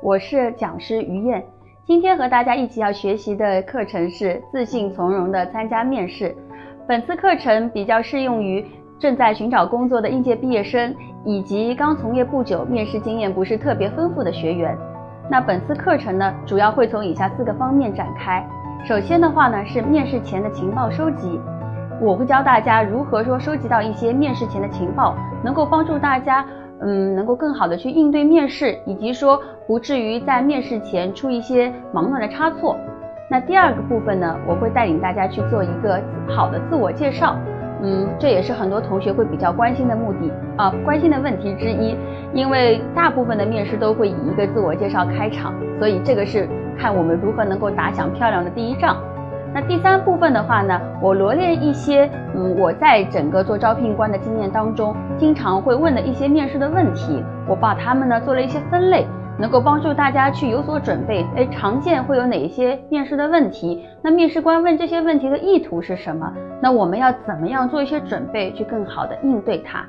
我是讲师于燕，今天和大家一起要学习的课程是自信从容的参加面试。本次课程比较适用于正在寻找工作的应届毕业生，以及刚从业不久、面试经验不是特别丰富的学员。那本次课程呢，主要会从以下四个方面展开。首先的话呢，是面试前的情报收集，我会教大家如何说收集到一些面试前的情报，能够帮助大家。嗯，能够更好的去应对面试，以及说不至于在面试前出一些忙乱的差错。那第二个部分呢，我会带领大家去做一个好的自我介绍。嗯，这也是很多同学会比较关心的目的啊，关心的问题之一。因为大部分的面试都会以一个自我介绍开场，所以这个是看我们如何能够打响漂亮的第一仗。那第三部分的话呢，我罗列一些，嗯，我在整个做招聘官的经验当中，经常会问的一些面试的问题，我把它们呢做了一些分类，能够帮助大家去有所准备。哎，常见会有哪一些面试的问题？那面试官问这些问题的意图是什么？那我们要怎么样做一些准备，去更好的应对它？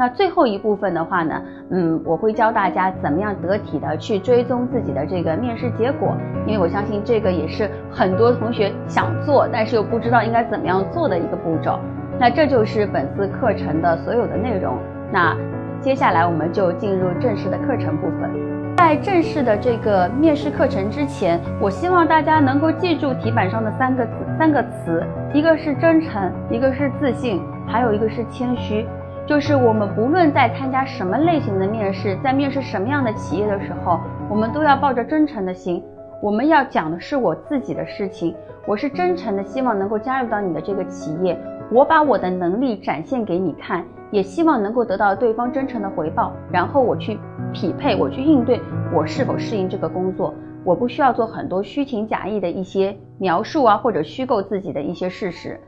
那最后一部分的话呢，嗯，我会教大家怎么样得体的去追踪自己的这个面试结果，因为我相信这个也是很多同学想做，但是又不知道应该怎么样做的一个步骤。那这就是本次课程的所有的内容。那接下来我们就进入正式的课程部分。在正式的这个面试课程之前，我希望大家能够记住题板上的三个字，三个词，一个是真诚，一个是自信，还有一个是谦虚。就是我们不论在参加什么类型的面试，在面试什么样的企业的时候，我们都要抱着真诚的心。我们要讲的是我自己的事情，我是真诚的，希望能够加入到你的这个企业，我把我的能力展现给你看，也希望能够得到对方真诚的回报，然后我去匹配，我去应对，我是否适应这个工作。我不需要做很多虚情假意的一些描述啊，或者虚构自己的一些事实。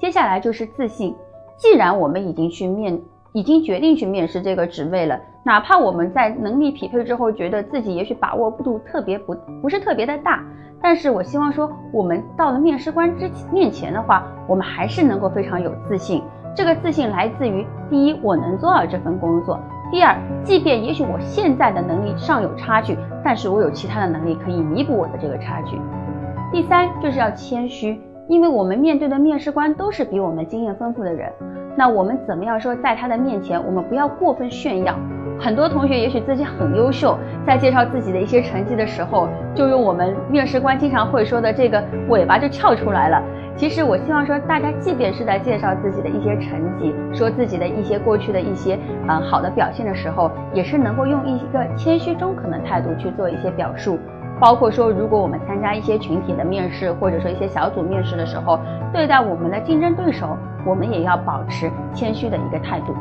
接下来就是自信。既然我们已经去面，已经决定去面试这个职位了，哪怕我们在能力匹配之后，觉得自己也许把握度特别不不是特别的大，但是我希望说，我们到了面试官之面前的话，我们还是能够非常有自信。这个自信来自于第一，我能做好这份工作；第二，即便也许我现在的能力上有差距，但是我有其他的能力可以弥补我的这个差距；第三，就是要谦虚。因为我们面对的面试官都是比我们经验丰富的人，那我们怎么样说，在他的面前，我们不要过分炫耀。很多同学也许自己很优秀，在介绍自己的一些成绩的时候，就用我们面试官经常会说的这个尾巴就翘出来了。其实我希望说，大家即便是在介绍自己的一些成绩，说自己的一些过去的一些嗯好的表现的时候，也是能够用一个谦虚中肯的态度去做一些表述。包括说，如果我们参加一些群体的面试，或者说一些小组面试的时候，对待我们的竞争对手，我们也要保持谦虚的一个态度。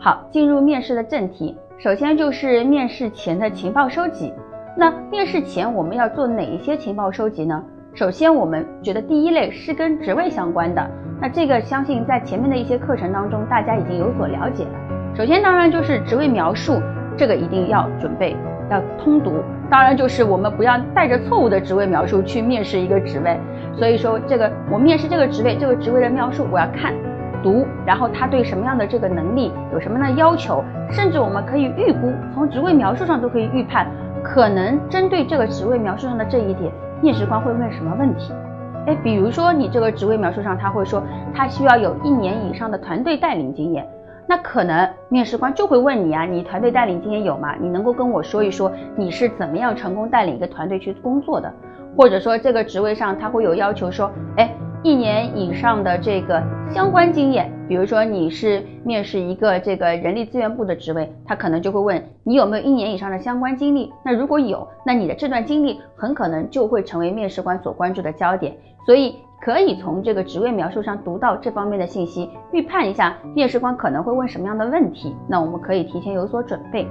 好，进入面试的正题，首先就是面试前的情报收集。那面试前我们要做哪一些情报收集呢？首先，我们觉得第一类是跟职位相关的。那这个相信在前面的一些课程当中，大家已经有所了解了。首先，当然就是职位描述，这个一定要准备。要通读，当然就是我们不要带着错误的职位描述去面试一个职位。所以说，这个我面试这个职位，这个职位的描述我要看读，然后他对什么样的这个能力有什么样的要求，甚至我们可以预估，从职位描述上都可以预判，可能针对这个职位描述上的这一点，面试官会问什么问题。哎，比如说你这个职位描述上，他会说他需要有一年以上的团队带领经验。那可能面试官就会问你啊，你团队带领经验有吗？你能够跟我说一说你是怎么样成功带领一个团队去工作的？或者说这个职位上他会有要求说，哎，一年以上的这个相关经验，比如说你是面试一个这个人力资源部的职位，他可能就会问你有没有一年以上的相关经历。那如果有，那你的这段经历很可能就会成为面试官所关注的焦点。所以。可以从这个职位描述上读到这方面的信息，预判一下面试官可能会问什么样的问题。那我们可以提前有所准备。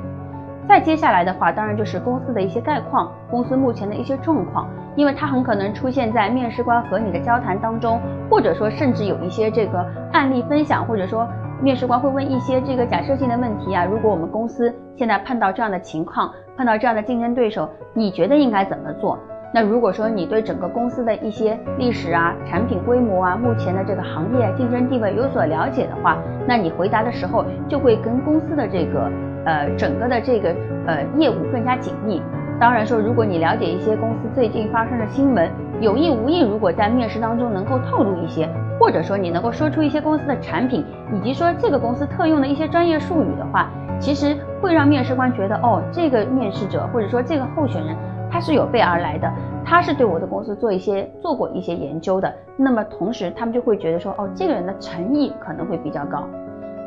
再接下来的话，当然就是公司的一些概况，公司目前的一些状况，因为它很可能出现在面试官和你的交谈当中，或者说甚至有一些这个案例分享，或者说面试官会问一些这个假设性的问题啊。如果我们公司现在碰到这样的情况，碰到这样的竞争对手，你觉得应该怎么做？那如果说你对整个公司的一些历史啊、产品规模啊、目前的这个行业竞争地位有所了解的话，那你回答的时候就会跟公司的这个。呃，整个的这个呃业务更加紧密。当然说，如果你了解一些公司最近发生的新闻，有意无意，如果在面试当中能够透露一些，或者说你能够说出一些公司的产品，以及说这个公司特用的一些专业术语的话，其实会让面试官觉得，哦，这个面试者或者说这个候选人他是有备而来的，他是对我的公司做一些做过一些研究的。那么同时他们就会觉得说，哦，这个人的诚意可能会比较高。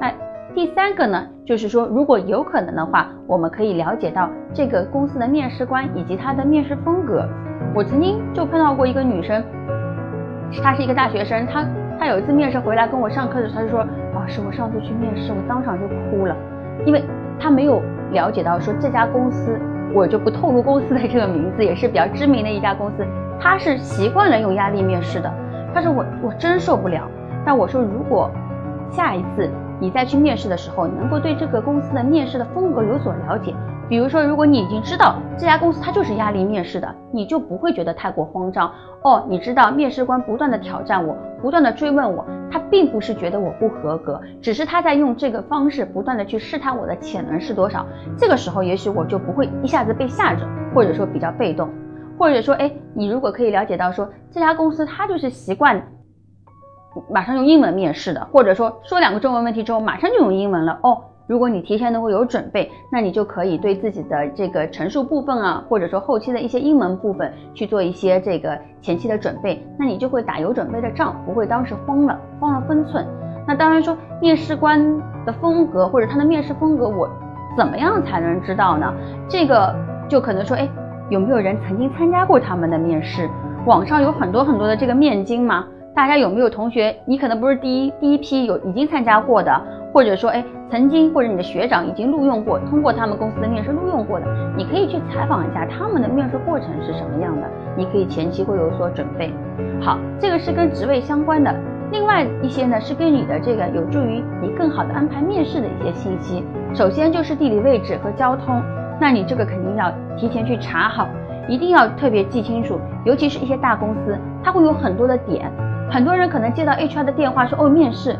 那。第三个呢，就是说，如果有可能的话，我们可以了解到这个公司的面试官以及他的面试风格。我曾经就碰到过一个女生，她是一个大学生，她她有一次面试回来跟我上课的时候，她就说：“老师，我上次去面试，我当场就哭了，因为她没有了解到说这家公司，我就不透露公司的这个名字，也是比较知名的一家公司，他是习惯了用压力面试的。他说我我真受不了。但我说如果下一次。”你再去面试的时候，能够对这个公司的面试的风格有所了解。比如说，如果你已经知道这家公司它就是压力面试的，你就不会觉得太过慌张。哦，你知道面试官不断的挑战我，不断的追问我，他并不是觉得我不合格，只是他在用这个方式不断的去试探我的潜能是多少。这个时候，也许我就不会一下子被吓着，或者说比较被动，或者说，哎，你如果可以了解到说这家公司它就是习惯。马上用英文面试的，或者说说两个中文问题之后，马上就用英文了哦。如果你提前能够有准备，那你就可以对自己的这个陈述部分啊，或者说后期的一些英文部分去做一些这个前期的准备，那你就会打有准备的仗，不会当时慌了，慌了分寸。那当然说面试官的风格或者他的面试风格，我怎么样才能知道呢？这个就可能说，哎，有没有人曾经参加过他们的面试？网上有很多很多的这个面经吗？大家有没有同学？你可能不是第一第一批有已经参加过的，或者说哎曾经或者你的学长已经录用过，通过他们公司的面试录用过的，你可以去采访一下他们的面试过程是什么样的。你可以前期会有所准备。好，这个是跟职位相关的。另外一些呢是跟你的这个有助于你更好的安排面试的一些信息。首先就是地理位置和交通，那你这个肯定要提前去查好，一定要特别记清楚，尤其是一些大公司，它会有很多的点。很多人可能接到 HR 的电话说哦面试，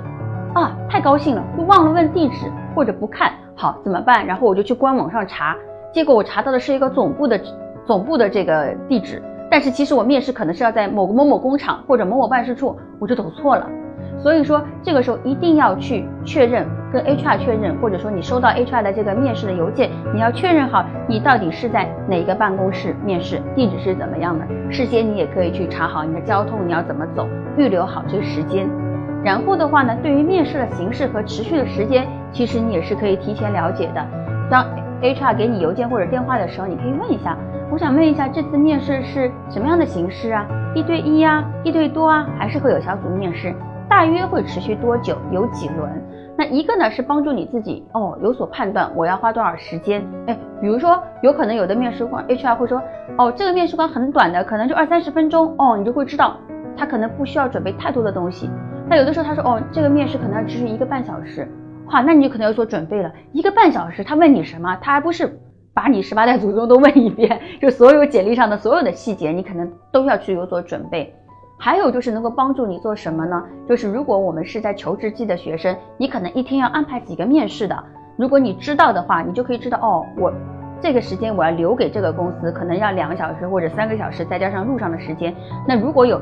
啊太高兴了，就忘了问地址或者不看好怎么办？然后我就去官网上查，结果我查到的是一个总部的总部的这个地址，但是其实我面试可能是要在某个某某工厂或者某某办事处，我就走错了。所以说这个时候一定要去确认，跟 HR 确认，或者说你收到 HR 的这个面试的邮件，你要确认好你到底是在哪一个办公室面试，地址是怎么样的。事先你也可以去查好你的交通，你要怎么走，预留好这个时间。然后的话呢，对于面试的形式和持续的时间，其实你也是可以提前了解的。当 HR 给你邮件或者电话的时候，你可以问一下，我想问一下这次面试是什么样的形式啊？一对一啊，一对多啊，还是会有小组面试？大约会持续多久？有几轮？那一个呢是帮助你自己哦有所判断，我要花多少时间？哎，比如说有可能有的面试官 HR 会说，哦这个面试官很短的，可能就二三十分钟哦，你就会知道他可能不需要准备太多的东西。那有的时候他说，哦这个面试可能要持续一个半小时，哇，那你就可能有所准备了。一个半小时他问你什么？他还不是把你十八代祖宗都问一遍，就所有简历上的所有的细节，你可能都要去有所准备。还有就是能够帮助你做什么呢？就是如果我们是在求职季的学生，你可能一天要安排几个面试的。如果你知道的话，你就可以知道哦，我这个时间我要留给这个公司，可能要两个小时或者三个小时，再加上路上的时间。那如果有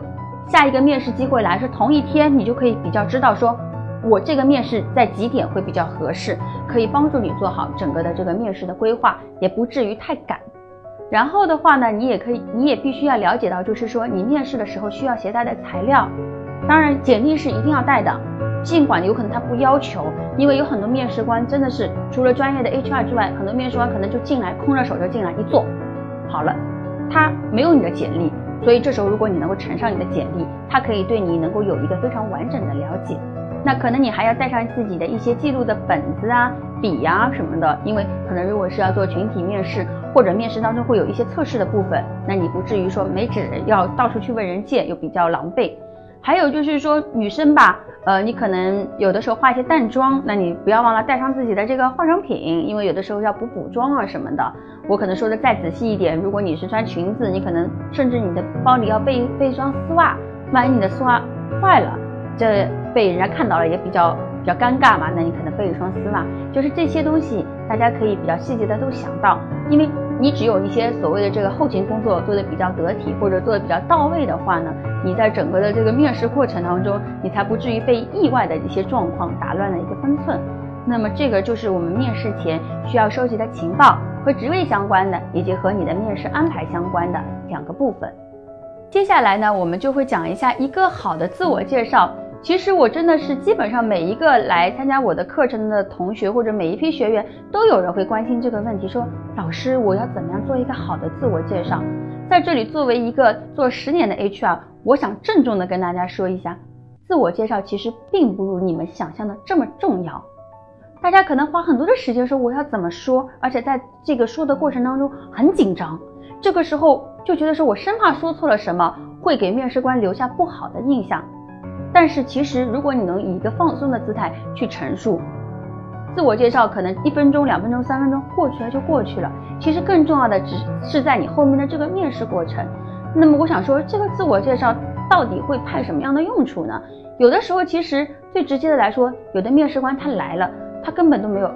下一个面试机会来是同一天，你就可以比较知道说，我这个面试在几点会比较合适，可以帮助你做好整个的这个面试的规划，也不至于太赶。然后的话呢，你也可以，你也必须要了解到，就是说你面试的时候需要携带的材料。当然，简历是一定要带的，尽管有可能他不要求，因为有很多面试官真的是除了专业的 HR 之外，很多面试官可能就进来空着手就进来一坐，好了，他没有你的简历，所以这时候如果你能够呈上你的简历，他可以对你能够有一个非常完整的了解。那可能你还要带上自己的一些记录的本子啊，笔呀什么的，因为可能如果是要做群体面试，或者面试当中会有一些测试的部分，那你不至于说没纸要到处去问人借，又比较狼狈。还有就是说女生吧，呃，你可能有的时候化一些淡妆，那你不要忘了带上自己的这个化妆品，因为有的时候要补补妆啊什么的。我可能说的再仔细一点，如果你是穿裙子，你可能甚至你的包里要备备一双丝袜，万一你的丝袜坏了，这被人家看到了也比较比较尴尬嘛，那你可能备一双丝袜，就是这些东西大家可以比较细节的都想到，因为。你只有一些所谓的这个后勤工作做得比较得体，或者做得比较到位的话呢，你在整个的这个面试过程当中，你才不至于被意外的一些状况打乱了一个分寸。那么这个就是我们面试前需要收集的情报，和职位相关的，以及和你的面试安排相关的两个部分。接下来呢，我们就会讲一下一个好的自我介绍。其实我真的是基本上每一个来参加我的课程的同学，或者每一批学员，都有人会关心这个问题，说老师，我要怎么样做一个好的自我介绍？在这里，作为一个做十年的 HR，我想郑重的跟大家说一下，自我介绍其实并不如你们想象的这么重要。大家可能花很多的时间说我要怎么说，而且在这个说的过程当中很紧张，这个时候就觉得说我生怕说错了什么，会给面试官留下不好的印象。但是其实，如果你能以一个放松的姿态去陈述自我介绍，可能一分钟、两分钟、三分钟过去了就过去了。其实更重要的只是在你后面的这个面试过程。那么我想说，这个自我介绍到底会派什么样的用处呢？有的时候，其实最直接的来说，有的面试官他来了，他根本都没有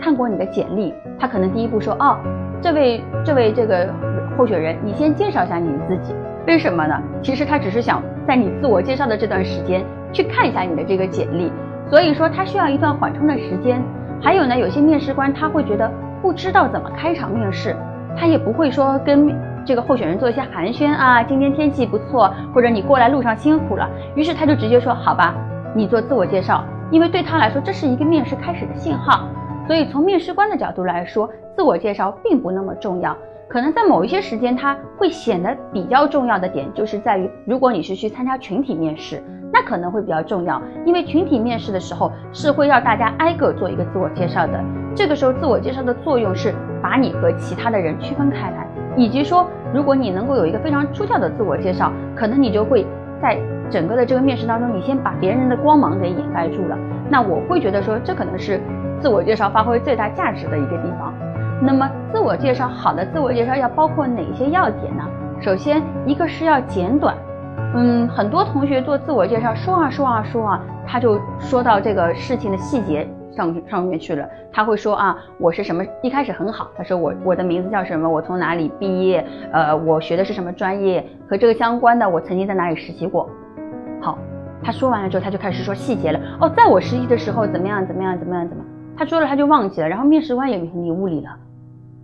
看过你的简历，他可能第一步说：“哦，这位这位这个候选人，你先介绍一下你自己。”为什么呢？其实他只是想在你自我介绍的这段时间去看一下你的这个简历，所以说他需要一段缓冲的时间。还有呢，有些面试官他会觉得不知道怎么开场面试，他也不会说跟这个候选人做一些寒暄啊，今天天气不错，或者你过来路上辛苦了，于是他就直接说好吧，你做自我介绍，因为对他来说这是一个面试开始的信号。所以从面试官的角度来说，自我介绍并不那么重要。可能在某一些时间，它会显得比较重要的点，就是在于，如果你是去参加群体面试，那可能会比较重要，因为群体面试的时候是会让大家挨个做一个自我介绍的。这个时候，自我介绍的作用是把你和其他的人区分开来，以及说，如果你能够有一个非常出挑的自我介绍，可能你就会在整个的这个面试当中，你先把别人的光芒给掩盖住了。那我会觉得说，这可能是自我介绍发挥最大价值的一个地方。那么，自我介绍好的自我介绍要包括哪些要点呢？首先，一个是要简短。嗯，很多同学做自我介绍，说啊说啊说啊，他就说到这个事情的细节上上面去了。他会说啊，我是什么？一开始很好，他说我我的名字叫什么？我从哪里毕业？呃，我学的是什么专业？和这个相关的，我曾经在哪里实习过？好，他说完了之后，他就开始说细节了。哦，在我实习的时候怎么样怎么样怎么样怎么？他说了他就忘记了，然后面试官也云里雾里了。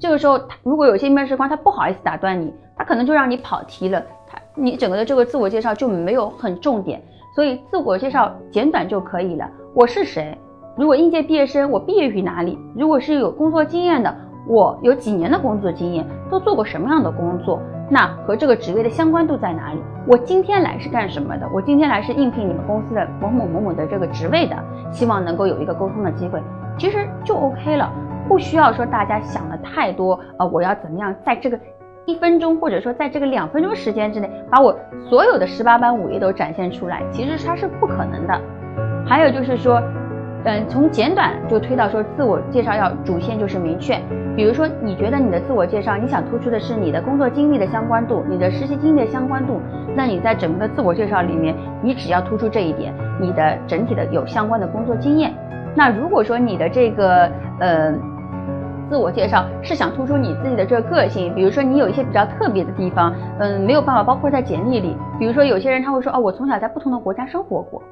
这个时候，如果有些面试官他不好意思打断你，他可能就让你跑题了，他你整个的这个自我介绍就没有很重点，所以自我介绍简短就可以了。我是谁？如果应届毕业生，我毕业于哪里？如果是有工作经验的，我有几年的工作经验，都做过什么样的工作？那和这个职位的相关度在哪里？我今天来是干什么的？我今天来是应聘你们公司的某某某某的这个职位的，希望能够有一个沟通的机会，其实就 OK 了。不需要说大家想的太多，呃，我要怎么样在这个一分钟或者说在这个两分钟时间之内，把我所有的十八般武艺都展现出来，其实它是不可能的。还有就是说，嗯，从简短就推到说自我介绍要主线就是明确。比如说，你觉得你的自我介绍，你想突出的是你的工作经历的相关度，你的实习经历的相关度，那你在整个的自我介绍里面，你只要突出这一点，你的整体的有相关的工作经验。那如果说你的这个，呃。自我介绍是想突出你自己的这个个性，比如说你有一些比较特别的地方，嗯，没有办法包括在简历里。比如说有些人他会说，哦，我从小在不同的国家生活过，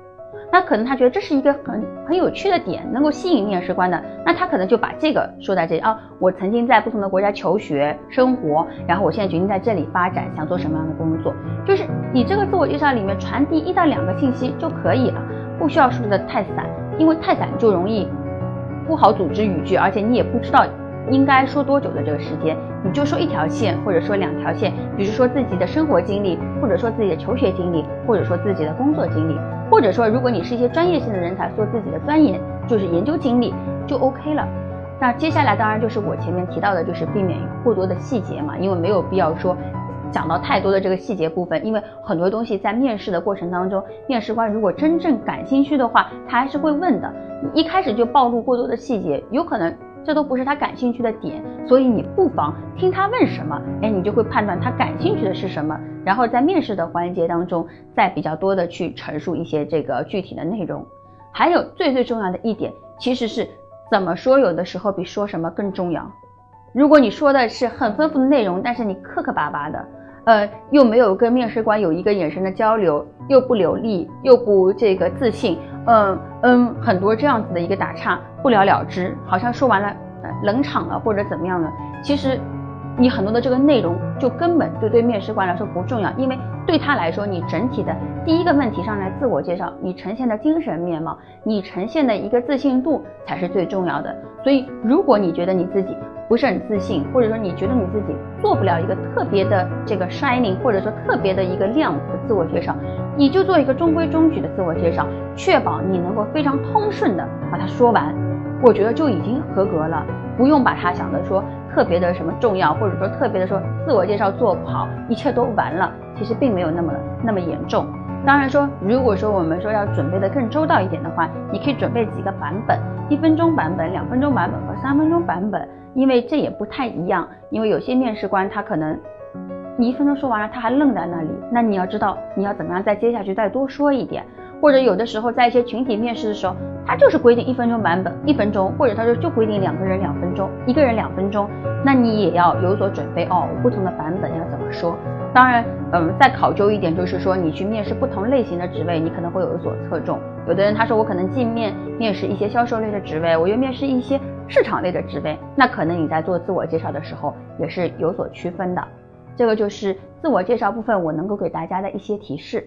那可能他觉得这是一个很很有趣的点，能够吸引面试官的，那他可能就把这个说在这里啊，我曾经在不同的国家求学生活，然后我现在决定在这里发展，想做什么样的工作，就是你这个自我介绍里面传递一到两个信息就可以了，不需要说的太散，因为太散就容易不好组织语句，而且你也不知道。应该说多久的这个时间，你就说一条线，或者说两条线，比如说自己的生活经历，或者说自己的求学经历，或者说自己的工作经历，或者说如果你是一些专业性的人才，说自己的钻研就是研究经历就 OK 了。那接下来当然就是我前面提到的，就是避免过多的细节嘛，因为没有必要说讲到太多的这个细节部分，因为很多东西在面试的过程当中，面试官如果真正感兴趣的话，他还是会问的。一开始就暴露过多的细节，有可能这都不是他感兴趣的点，所以你不妨听他问什么，哎，你就会判断他感兴趣的是什么，然后在面试的环节当中，再比较多的去陈述一些这个具体的内容。还有最最重要的一点，其实是。怎么说？有的时候比说什么更重要。如果你说的是很丰富的内容，但是你磕磕巴巴的，呃，又没有跟面试官有一个眼神的交流，又不流利，又不这个自信，嗯嗯，很多这样子的一个打岔，不了了之，好像说完了，冷场了或者怎么样了，其实。你很多的这个内容就根本就对面试官来说不重要，因为对他来说，你整体的第一个问题上来自我介绍，你呈现的精神面貌，你呈现的一个自信度才是最重要的。所以，如果你觉得你自己不是很自信，或者说你觉得你自己做不了一个特别的这个 shining，或者说特别的一个亮的自我介绍，你就做一个中规中矩的自我介绍，确保你能够非常通顺的把它说完，我觉得就已经合格了，不用把它想的说。特别的什么重要，或者说特别的说自我介绍做不好，一切都完了，其实并没有那么那么严重。当然说，如果说我们说要准备的更周到一点的话，你可以准备几个版本，一分钟版本、两分钟版本和三分钟版本，因为这也不太一样。因为有些面试官他可能你一分钟说完了，他还愣在那里，那你要知道你要怎么样再接下去再多说一点。或者有的时候在一些群体面试的时候，他就是规定一分钟版本，一分钟，或者他说就规定两个人两分钟，一个人两分钟，那你也要有所准备哦。不同的版本要怎么说？当然，嗯，再考究一点就是说，你去面试不同类型的职位，你可能会有所侧重。有的人他说我可能进面面试一些销售类的职位，我又面试一些市场类的职位，那可能你在做自我介绍的时候也是有所区分的。这个就是自我介绍部分我能够给大家的一些提示。